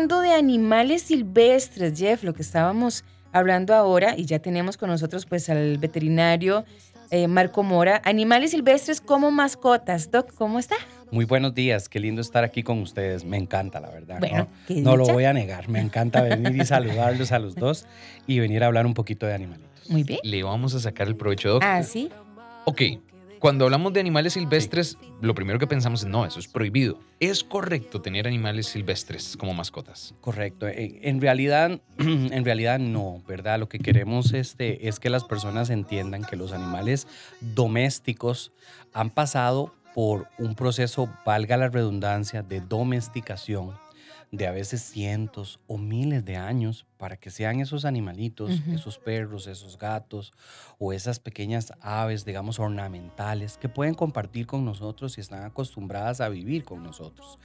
hablando de animales silvestres, Jeff, lo que estábamos hablando ahora, y ya tenemos con nosotros pues al veterinario eh, Marco Mora, animales silvestres como mascotas. Doc, ¿cómo está? Muy buenos días, qué lindo estar aquí con ustedes, me encanta la verdad. Bueno, no, no lo voy a negar, me encanta venir y saludarlos a los dos y venir a hablar un poquito de animalitos. Muy bien. Le vamos a sacar el provecho, Doc. Ah, sí. Ok, cuando hablamos de animales silvestres, lo primero que pensamos es, no, eso es prohibido. ¿Es correcto tener animales silvestres como mascotas? Correcto. En realidad, en realidad no, ¿verdad? Lo que queremos este, es que las personas entiendan que los animales domésticos han pasado por un proceso, valga la redundancia, de domesticación de a veces cientos o miles de años para que sean esos animalitos, esos perros, esos gatos o esas pequeñas aves, digamos, ornamentales que pueden compartir con nosotros y están acostumbradas a vivir con nosotros.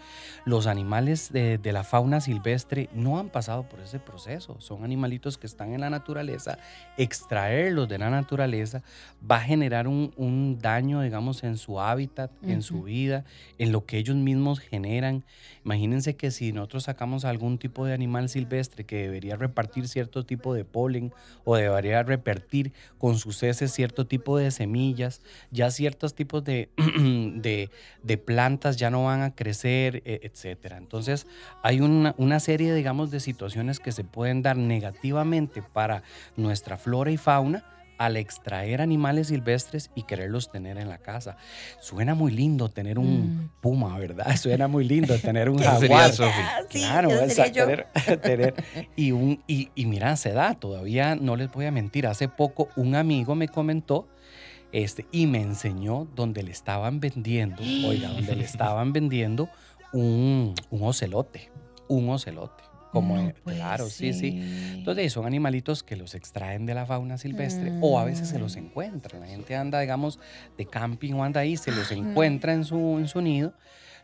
Los animales de, la fauna silvestre no han pasado por ese proceso, son animalitos que están en la naturaleza, extraerlos de la naturaleza va a generar un, daño, digamos, en su hábitat, en su vida, en lo que ellos mismos generan. Imagínense que si nosotros sacamos algún tipo de animal silvestre que debería repartir cierto tipo de polen o debería repartir con sus heces cierto tipo de semillas, ya ciertos tipos de, de, plantas ya no van a crecer, e, etc. Entonces hay una, una serie, digamos, de situaciones que se pueden dar negativamente para nuestra flora y fauna al extraer animales silvestres y quererlos tener en la casa. Suena muy lindo tener un mm. puma, ¿verdad? Suena muy lindo tener un jaguar. Ah, claro, tener, tener, y un y, y mira, se da, todavía no les voy a mentir, hace poco un amigo me comentó este, y me enseñó donde le estaban vendiendo, oiga, donde le estaban vendiendo un, un ocelote, un ocelote. Como, claro, sí, sí. Entonces son animalitos que los extraen de la fauna silvestre o a veces se los mm. encuentran. La gente anda, digamos, de camping o anda ahí, se los encuentra en su, en su nido,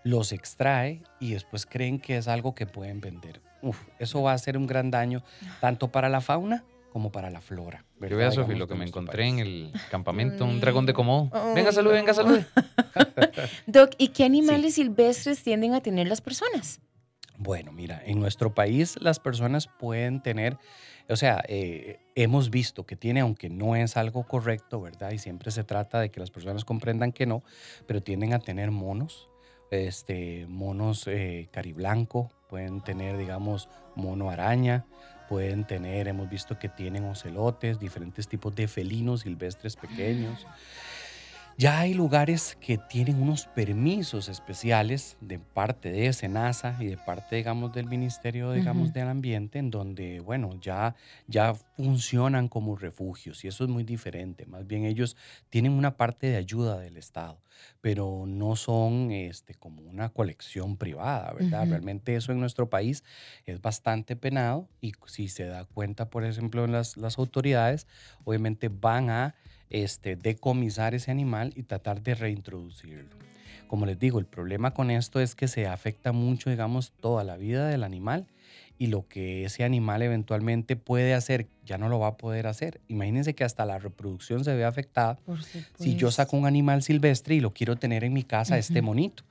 los extrae y después creen que es algo que pueden vender. Uf, eso va a ser un gran daño tanto para la fauna como para la flora. Yo veo a Sofi lo que me encontré en el campamento, un dragón de Komodo. venga, salude, venga, salude. Doc, ¿y qué animales silvestres tienden a tener las personas? Bueno, mira, en nuestro país las personas pueden tener, o sea, eh, hemos visto que tiene, aunque no es algo correcto, ¿verdad? Y siempre se trata de que las personas comprendan que no, pero tienden a tener monos, este, monos eh, cariblanco, pueden tener, digamos, mono araña, pueden tener, hemos visto que tienen ocelotes, diferentes tipos de felinos silvestres pequeños. Ya hay lugares que tienen unos permisos especiales de parte de SENASA y de parte, digamos, del Ministerio, digamos, del Ambiente, en donde, bueno, ya, ya funcionan como refugios y eso es muy diferente. Más bien ellos tienen una parte de ayuda del Estado, pero no son este, como una colección privada, ¿verdad? Realmente eso en nuestro país es bastante penado y si se da cuenta, por ejemplo, en las, las autoridades, obviamente van a este, decomisar ese animal y tratar de reintroducirlo. Como les digo, el problema con esto es que se afecta mucho, digamos, toda la vida del animal y lo que ese animal eventualmente puede hacer, ya no lo va a poder hacer. Imagínense que hasta la reproducción se ve afectada si yo saco un animal silvestre y lo quiero tener en mi casa, este monito.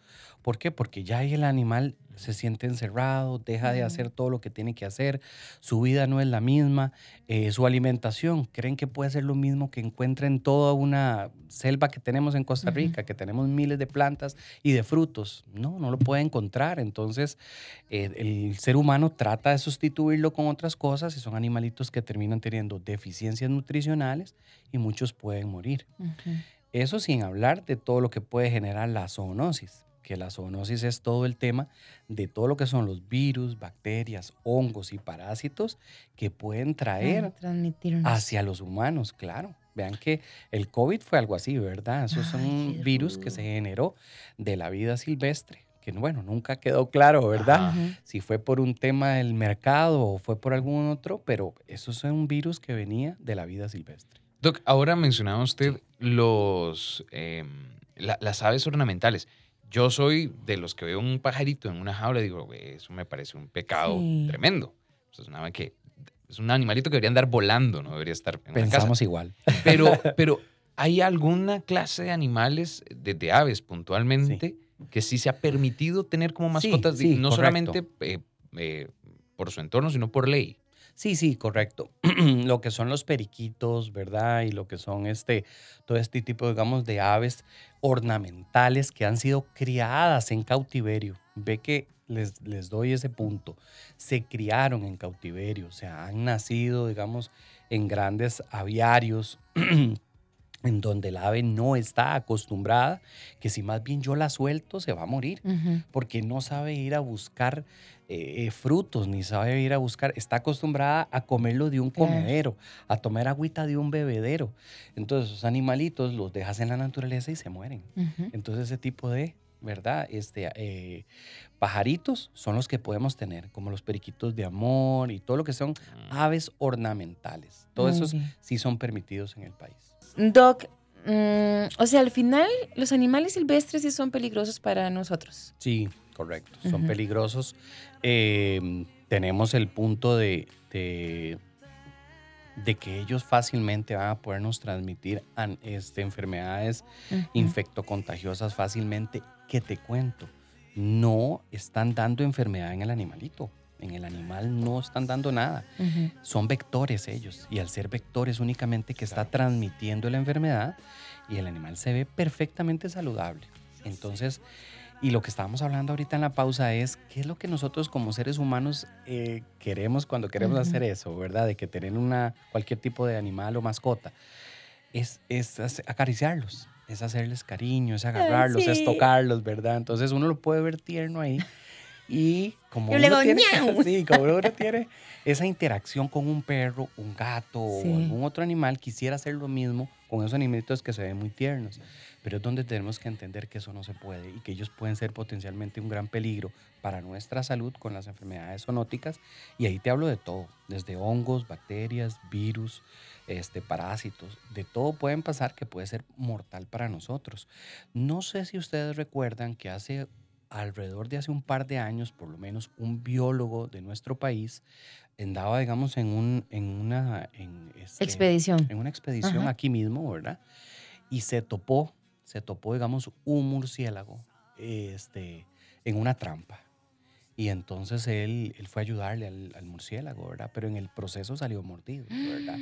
¿Por qué? Porque ya el animal se siente encerrado, deja de hacer todo lo que tiene que hacer, su vida no es la misma, eh, su alimentación, creen que puede ser lo mismo que encuentren toda una selva que tenemos en Costa Rica, que tenemos miles de plantas y de frutos. No, no lo puede encontrar. Entonces, eh, el ser humano trata de sustituirlo con otras cosas y son animalitos que terminan teniendo deficiencias nutricionales y muchos pueden morir. Eso sin hablar de todo lo que puede generar la zoonosis que la zoonosis es todo el tema de todo lo que son los virus, bacterias, hongos y parásitos que pueden traer hacia los humanos, claro. Vean que el COVID fue algo así, ¿verdad? Esos son un virus que se generó de la vida silvestre, que bueno, nunca quedó claro, ¿verdad? Si fue por un tema del mercado o fue por algún otro, pero eso es un virus que venía de la vida silvestre. Doc, ahora mencionaba usted los, em, las aves ornamentales. Yo soy de los que veo un pajarito en una jaula y digo, eso me parece un pecado tremendo. es, una, que, es un animalito que debería andar volando, no debería estar en Pensamos casa. igual. Pero, pero ¿hay alguna clase de animales, de, aves puntualmente, que sí se ha permitido tener como mascotas? no solamente eh, eh, por su entorno, sino por ley. Sí, sí, correcto. lo que son los periquitos, ¿verdad? Y lo que son este, todo este tipo, digamos, de aves ornamentales que han sido criadas en cautiverio. Ve que les, les doy ese punto. Se criaron en cautiverio, o sea, han nacido, digamos, en grandes aviarios. en donde el ave no está acostumbrada, que si más bien yo la suelto se va a morir, porque no sabe ir a buscar eh, eh, frutos, ni sabe ir a buscar, está acostumbrada a comerlo de un comedero, a tomar agüita de un bebedero. Entonces, esos animalitos los dejas en la naturaleza y se mueren. Entonces, ese tipo de, ¿verdad? Este, eh, pajaritos son los que podemos tener, como los periquitos de amor y todo lo que son mm. aves ornamentales. Todos esos sí son permitidos en el país. Doc, mm, o sea, al final los animales silvestres sí son peligrosos para nosotros. Sí, correcto, son peligrosos. Em, tenemos el punto de, de, que ellos fácilmente van a podernos transmitir este, enfermedades infectocontagiosas fácilmente. Que te cuento, no están dando enfermedad en el animalito. En el animal no están dando nada. Son vectores ellos. Y al ser vectores únicamente que está transmitiendo la enfermedad y el animal se ve perfectamente saludable. Entonces, y lo que estábamos hablando ahorita en la pausa es qué es lo que nosotros como seres humanos eh, queremos cuando queremos hacer eso, ¿verdad? De que tener una, cualquier tipo de animal o mascota. Es, es acariciarlos, es hacerles cariño, es agarrarlos, es tocarlos, ¿verdad? Entonces uno lo puede ver tierno ahí. Y como, uno, tiene, sí, como uno tiene esa interacción con un perro, un gato o algún otro animal, quisiera hacer lo mismo con esos animalitos que se ven muy tiernos pero es donde tenemos que entender que eso no se puede y que ellos pueden ser potencialmente un gran peligro para nuestra salud con las enfermedades zoonóticas. Y ahí te hablo de todo, desde hongos, bacterias, virus, este, parásitos, de todo pueden pasar que puede ser mortal para nosotros. No sé si ustedes recuerdan que hace alrededor de hace un par de años, por lo menos, un biólogo de nuestro país andaba, digamos, en, un, en una este, expedición. En una expedición aquí mismo, ¿verdad? Y se topó se topó, digamos, un murciélago este, en una trampa. Y entonces él, él fue a ayudarle al, murciélago, ¿verdad? Pero en el proceso salió mordido, ¿verdad?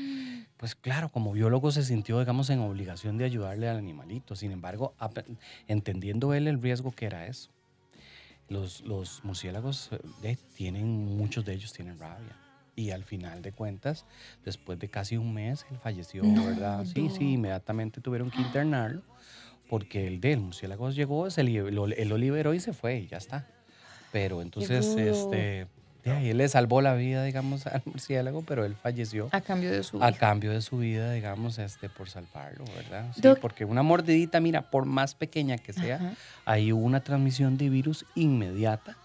Pues claro, como biólogo se sintió, digamos, en obligación de ayudarle al animalito. Sin embargo, entendiendo él el riesgo que era eso. Los, los murciélagos eh, tienen, muchos de ellos tienen rabia. Y al final de cuentas, después de casi un mes, él falleció, ¿verdad? Sí, sí, inmediatamente tuvieron que internarlo porque el del murciélago llegó, se él lo liberó y se fue y ya está. Pero entonces, este, él le salvó la vida, digamos, al murciélago, pero él falleció. A cambio de su vida. A cambio de su vida, digamos, este, por salvarlo, ¿verdad? Sí, porque una mordidita, mira, por más pequeña que sea, hay una transmisión de virus inmediata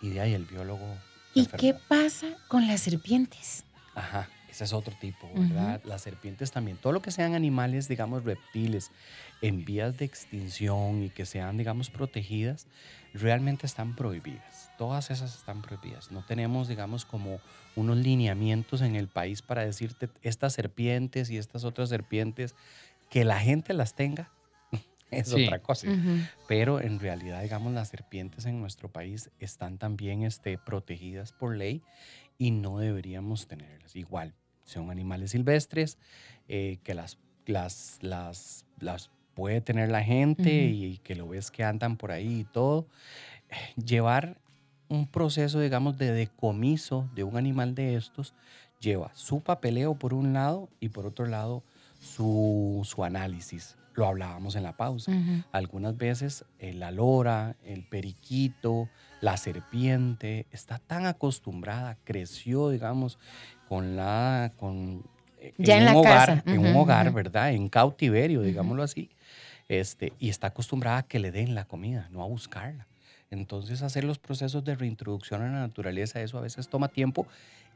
y de ahí el biólogo. ¿Y qué pasa con las serpientes? Ajá. Ese es otro tipo, ¿verdad? Las serpientes también. Todo lo que sean animales, digamos, reptiles, en vías de extinción y que sean, digamos, protegidas, realmente están prohibidas. Todas esas están prohibidas. No tenemos, digamos, como unos lineamientos en el país para decirte estas serpientes y estas otras serpientes, que la gente las tenga, es otra cosa. Pero en realidad, digamos, las serpientes en nuestro país están también este, protegidas por ley y no deberíamos tenerlas. Igual, son animales silvestres eh, que las, las, las, las puede tener la gente y, que lo ves que andan por ahí y todo. Llevar un proceso, digamos, de decomiso de un animal de estos lleva su papeleo por un lado y por otro lado su, su análisis. Lo hablábamos en la pausa. Algunas veces la lora, el periquito, la serpiente está tan acostumbrada, creció, digamos, con la, con, eh, ya en, un hogar, en un hogar, ¿verdad? En cautiverio, digámoslo así. Este, y está acostumbrada a que le den la comida, no a buscarla. Entonces, hacer los procesos de reintroducción a la naturaleza, eso a veces toma tiempo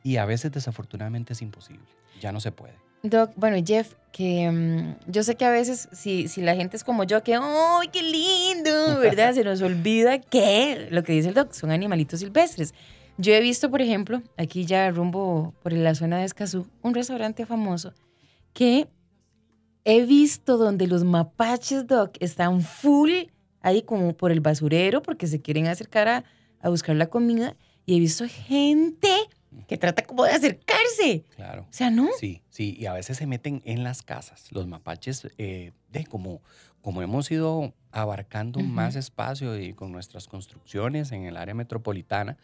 y a veces desafortunadamente es imposible. Ya no se puede. Doc, bueno, Jeff, que mm, yo sé que a veces si, si la gente es como yo, que ¡ay, qué lindo! ¿Verdad? Se nos olvida que lo que dice el Doc son animalitos silvestres. Yo he visto, por ejemplo, aquí ya rumbo por la zona de Escazú, un restaurante famoso que he visto donde los mapaches, Doc, están full ahí como por el basurero porque se quieren acercar a, buscar la comida y he visto gente que trata como de acercarse. Claro. O sea, ¿no? Sí, sí, y a veces se meten en las casas. Los mapaches, eh, de como, como hemos ido abarcando más espacio y con nuestras construcciones en el área metropolitana,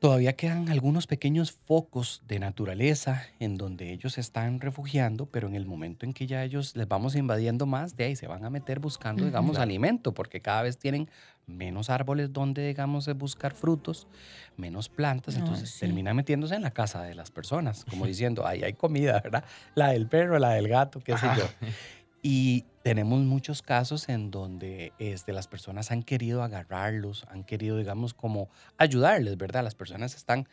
todavía quedan algunos pequeños focos de naturaleza en donde ellos se están refugiando, pero en el momento en que ya ellos les vamos invadiendo más, de ahí se van a meter buscando, digamos, alimento, porque cada vez tienen menos árboles donde, digamos, buscar frutos, menos plantas, No, entonces sí. termina metiéndose en la casa de las personas, como diciendo, ahí hay comida, ¿verdad? La del perro, la del gato, qué sé yo. Y tenemos muchos casos en donde este, las personas han querido agarrarlos, han querido, digamos, como ayudarles, ¿verdad? Las personas están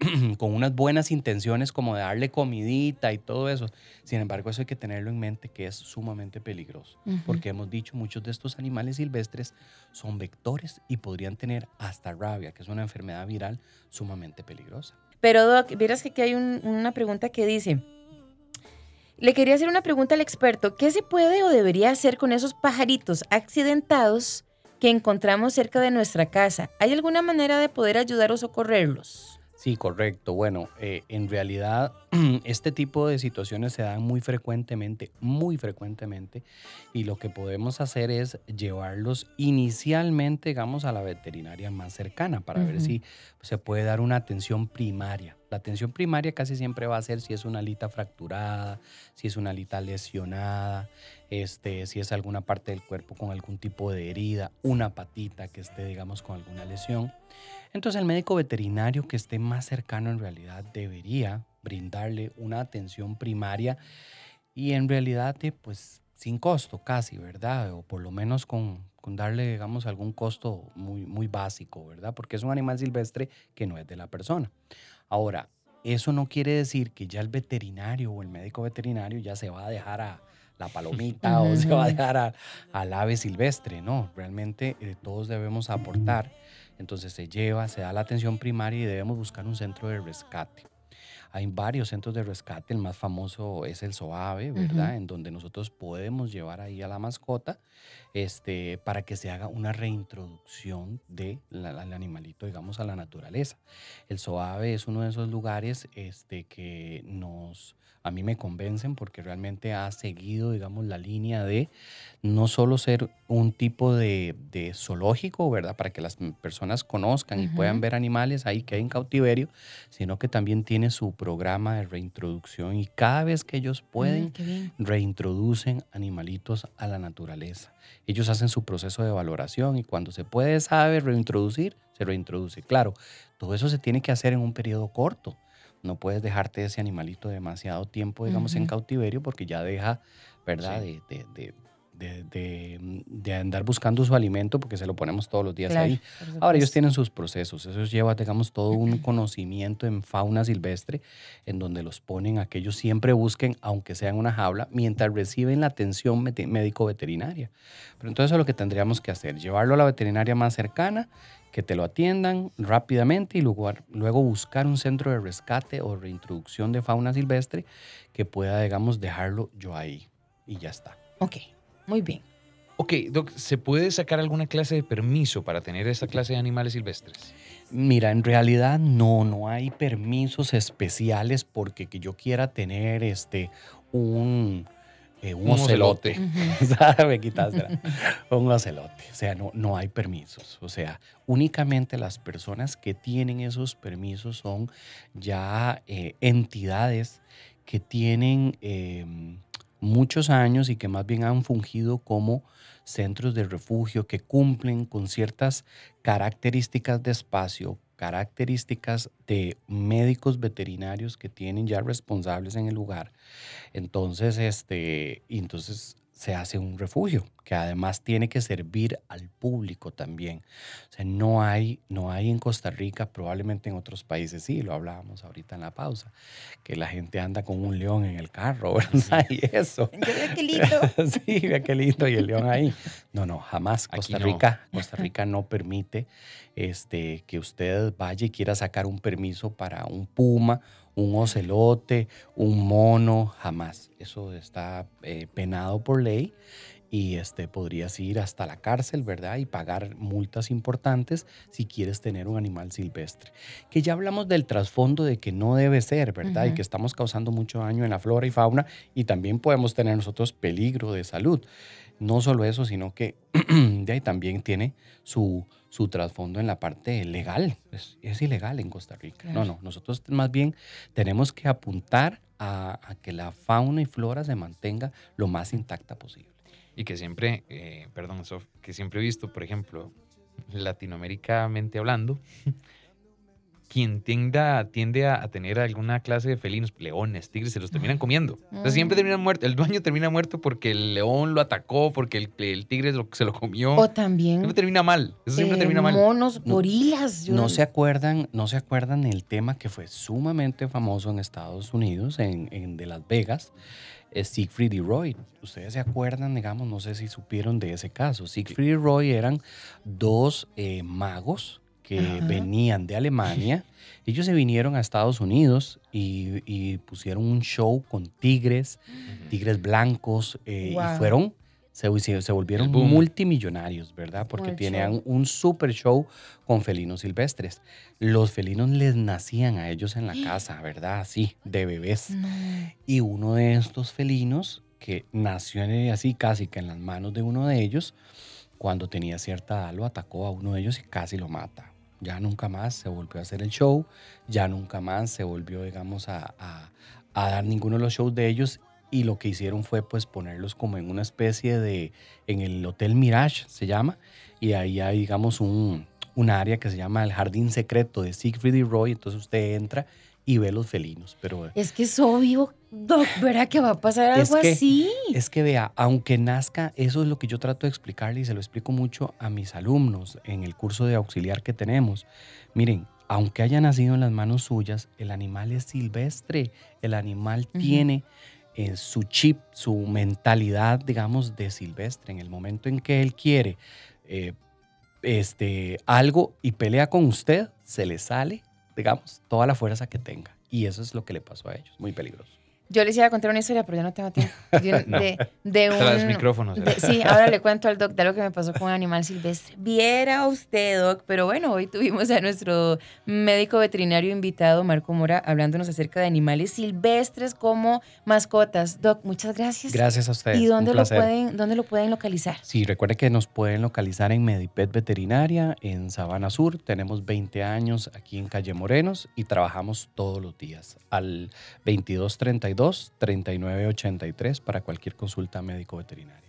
con unas buenas intenciones como de darle comidita y todo eso. Sin embargo, eso hay que tenerlo en mente que es sumamente peligroso. Porque hemos dicho, muchos de estos animales silvestres son vectores y podrían tener hasta rabia, que es una enfermedad viral sumamente peligrosa. Pero, Doc, vieras que aquí hay un- una pregunta que dice, le quería hacer una pregunta al experto, ¿qué se puede o debería hacer con esos pajaritos accidentados que encontramos cerca de nuestra casa? ¿Hay alguna manera de poder ayudar o socorrerlos? Sí, correcto. Bueno, eh, en realidad este tipo de situaciones se dan muy frecuentemente, muy frecuentemente, y lo que podemos hacer es llevarlos inicialmente, digamos, a la veterinaria más cercana para ver si se puede dar una atención primaria. La atención primaria casi siempre va a ser si es una alita fracturada, si es una alita lesionada, este, si es alguna parte del cuerpo con algún tipo de herida, una patita que esté, digamos, con alguna lesión. Entonces el médico veterinario que esté más cercano en realidad debería brindarle una atención primaria y en realidad eh, pues sin costo casi, ¿verdad? O por lo menos con, con darle, digamos, algún costo muy, muy básico, ¿verdad? Porque es un animal silvestre que no es de la persona. Ahora, eso no quiere decir que ya el veterinario o el médico veterinario ya se va a dejar a la palomita o se va a dejar a- al ave silvestre, no, realmente eh, todos debemos aportar. Entonces se lleva, se da la atención primaria y debemos buscar un centro de rescate. Hay varios centros de rescate, el más famoso es el SOAVE, ¿verdad? Ujú. En donde nosotros podemos llevar ahí a la mascota este, para que se haga una reintroducción del animalito, digamos, a la naturaleza. El SOAVE es uno de esos lugares este, que nos, a mí me convencen porque realmente ha seguido, digamos, la línea de no solo ser un tipo de, de zoológico, ¿verdad? Para que las personas conozcan y puedan ver animales ahí que hay en cautiverio, sino que también tiene su programa de reintroducción y cada vez que ellos pueden, Mm, reintroducen animalitos a la naturaleza. Ellos hacen su proceso de valoración y cuando se puede, sabe, reintroducir, se reintroduce. Claro, todo eso se tiene que hacer en un periodo corto. No puedes dejarte ese animalito demasiado tiempo, digamos, en cautiverio porque ya deja, ¿verdad? Sí. De, de- de- de- de- de andar buscando su alimento porque se lo ponemos todos los días Claro, ahí. Ahora ellos tienen sus procesos, eso lleva, digamos, todo un conocimiento en fauna silvestre, en donde los ponen a que ellos siempre busquen, aunque sea en una jaula, mientras reciben la atención médico-veterinaria. Pero entonces eso es lo que tendríamos que hacer, llevarlo a la veterinaria más cercana, que te lo atiendan rápidamente y luego, luego buscar un centro de rescate o reintroducción de fauna silvestre que pueda, digamos, dejarlo yo ahí y ya está. Ok, muy bien. Ok, Doc, ¿se puede sacar alguna clase de permiso para tener esta clase de animales silvestres? Mira, en realidad no, no hay permisos especiales porque que yo quiera tener este un, eh, un, Un ocelote. Quitaste la- un ocelote. O sea, no, no hay permisos. O sea, únicamente las personas que tienen esos permisos son ya eh, entidades que tienen eh, muchos años y que más bien han fungido como centros de refugio que cumplen con ciertas características de espacio, características de médicos veterinarios que tienen ya responsables en el lugar. Entonces, este, entonces se hace un refugio que además tiene que servir al público también. O sea, no hay, no hay en Costa Rica, probablemente en otros países sí, lo hablábamos ahorita en la pausa, que la gente anda con un león en el carro, ¿verdad? Y eso. Yo veo qué lindo. sí, vea qué lindo y el león ahí. No, no, jamás. Aquí Costa no. Rica, Costa Rica no permite este, que usted vaya y quiera sacar un permiso para un puma, un ocelote, un mono, jamás. Eso está eh, penado por ley y este, podrías ir hasta la cárcel, ¿verdad? Y pagar multas importantes si quieres tener un animal silvestre. Que ya hablamos del trasfondo de que no debe ser, ¿verdad? Y que estamos causando mucho daño en la flora y fauna y también podemos tener nosotros peligro de salud. No solo eso, sino que de ahí también tiene su, su trasfondo en la parte legal. Es, ilegal en Costa Rica. No, no, nosotros más bien tenemos que apuntar a, a que la fauna y flora se mantenga lo más intacta posible. Y que siempre, eh, perdón, que siempre he visto, por ejemplo, latinoamericamente hablando, quien tienda, tiende a, tener alguna clase de felinos, leones, tigres, se los terminan comiendo. O sea, siempre terminan muertos. El dueño termina muerto porque el león lo atacó, porque el, el tigre se lo comió. O también. Siempre termina mal. Eso siempre eh, termina mal. Monos, gorilas. No, se acuerdan, no se acuerdan el tema que fue sumamente famoso en Estados Unidos, en, en de Las Vegas. Es Siegfried y Roy. Ustedes se acuerdan, digamos, no sé si supieron de ese caso. Siegfried y Roy eran dos eh, magos que venían de Alemania. Ellos se vinieron a Estados Unidos y, pusieron un show con tigres, tigres blancos, eh, y fueron, se, se volvieron multimillonarios, ¿verdad? Porque tenían un super show con felinos silvestres. Los felinos les nacían a ellos en la casa, ¿verdad? Así, de bebés. Y uno de estos felinos, que nació así casi que en las manos de uno de ellos, cuando tenía cierta edad lo atacó a uno de ellos y casi lo mata. Ya nunca más se volvió a hacer el show, ya nunca más se volvió, digamos, a, dar ninguno de los shows de ellos y lo que hicieron fue pues ponerlos como en una especie de, en el Hotel Mirage se llama, y ahí hay, digamos, un, un área que se llama el Jardín Secreto de Siegfried y Roy, entonces usted entra y ve los felinos. Pero, es que es obvio, Doc, ¿verdad que va a pasar algo así? Es que vea, aunque nazca, eso es lo que yo trato de explicarle y se lo explico mucho a mis alumnos en el curso de auxiliar que tenemos. Miren, aunque haya nacido en las manos suyas, el animal es silvestre, el animal tiene en su chip, su mentalidad, digamos, de silvestre. En el momento en que él quiere eh, este, algo y pelea con usted, se le sale digamos, toda la fuerza que tenga. Y eso es lo que le pasó a ellos, muy peligroso. Yo les iba a contar una historia, pero ya no tengo tiempo. De, de, un, micrófonos. sí, ahora le cuento al doc de algo que me pasó con un animal silvestre. Viera usted, doc, pero bueno, hoy tuvimos a nuestro médico veterinario invitado, Marco Mora, hablándonos acerca de animales silvestres como mascotas. Doc, muchas gracias. Gracias a ustedes. ¿Y dónde, lo pueden, dónde lo pueden localizar? Sí, recuerde que nos pueden localizar en Medipet Veterinaria, en Sabana Sur. Tenemos 20 años aquí en Calle Morenos y trabajamos todos los días al 2232 3983 para cualquier consulta médico veterinaria.